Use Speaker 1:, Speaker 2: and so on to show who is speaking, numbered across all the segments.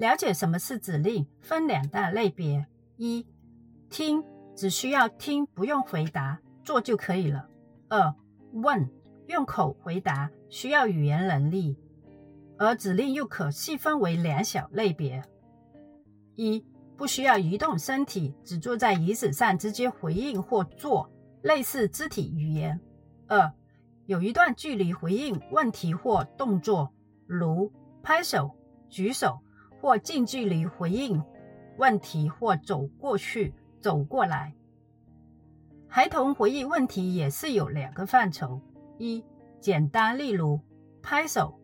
Speaker 1: 了解什么是指令，分两大类别：一、听，只需要听，不用回答，做就可以了；二、问，用口回答，需要语言能力。而指令又可细分为两小类别：一、不需要移动身体，只坐在椅子上直接回应或做，类似肢体语言；二、有一段距离回应问题或动作，如拍手、举手，或近距离回应问题或走过去、走过来。孩童回忆问题也是有两个范畴：一、简单，例如拍手。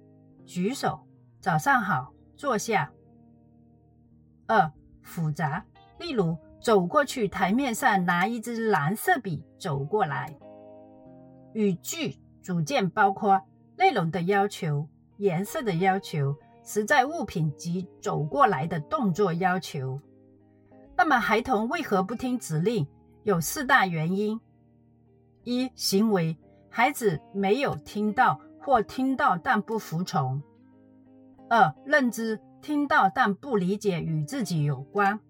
Speaker 1: 举手，早上好，坐下。二、复杂，例如走过去，台面上拿一支蓝色笔走过来。语句组件包括内容的要求、颜色的要求、实在物品及走过来的动作要求。那么，孩童为何不听指令？有四大原因：一、行为，孩子没有听到。或听到但不服从。二、认知听到但不理解与自己有关。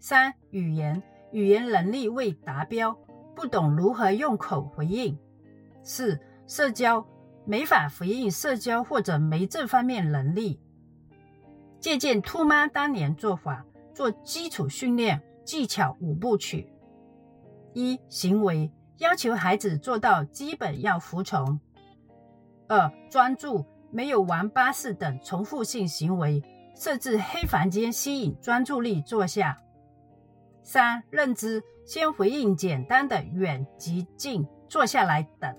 Speaker 1: 三、语言语言能力未达标，不懂如何用口回应。四、社交没法回应社交或者没这方面能力。借鉴兔妈当年做法，做基础训练技巧五部曲。一、行为要求孩子做到基本要服从。二、专注，没有玩巴士等重复性行为，设置黑房间吸引专注力，坐下。三、认知，先回应简单的远及近，坐下来等。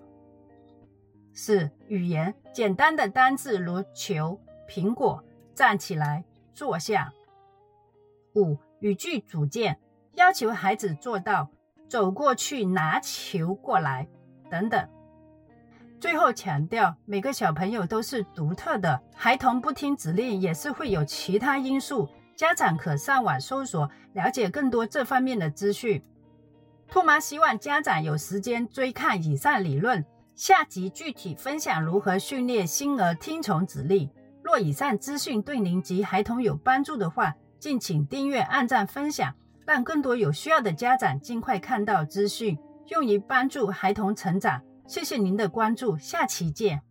Speaker 1: 四、语言，简单的单字如球、苹果，站起来，坐下。五、语句组件，要求孩子做到走过去拿球过来等等。最后强调，每个小朋友都是独特的，孩童不听指令也是会有其他因素。家长可上网搜索，了解更多这方面的资讯。兔妈希望家长有时间追看以上理论，下集具体分享如何训练新儿听从指令。若以上资讯对您及孩童有帮助的话，敬请订阅、按赞、分享，让更多有需要的家长尽快看到资讯，用于帮助孩童成长。谢谢您的关注，下期见。